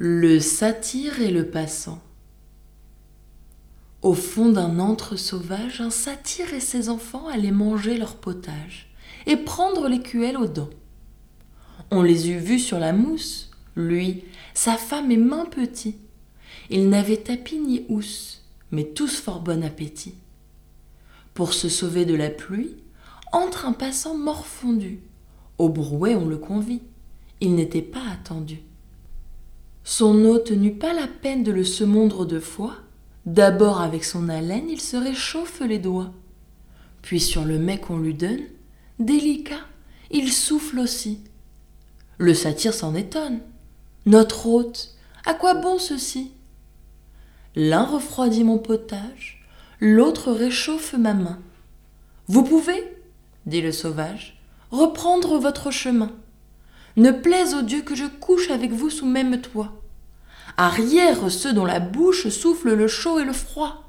Le satyre et le passant. Au fond d'un antre sauvage, un satyre et ses enfants allaient manger leur potage et prendre l'écuelle aux dents. On les eût vus sur la mousse, lui, sa femme et main petits. Ils n'avaient tapis ni housse, mais tous fort bon appétit. Pour se sauver de la pluie, entre un passant morfondu. Au brouet on le convie. Il n'était pas attendu. Son hôte n'eut pas la peine de le semondre deux fois. D'abord avec son haleine, il se réchauffe les doigts. Puis sur le mets qu'on lui donne, délicat, il souffle aussi. Le satyre s'en étonne. Notre hôte, à quoi bon ceci? L'un refroidit mon potage, l'autre réchauffe ma main. Vous pouvez, dit le sauvage, reprendre votre chemin. Ne plaise au Dieu que je couche avec vous sous même toit. Arrière ceux dont la bouche souffle le chaud et le froid.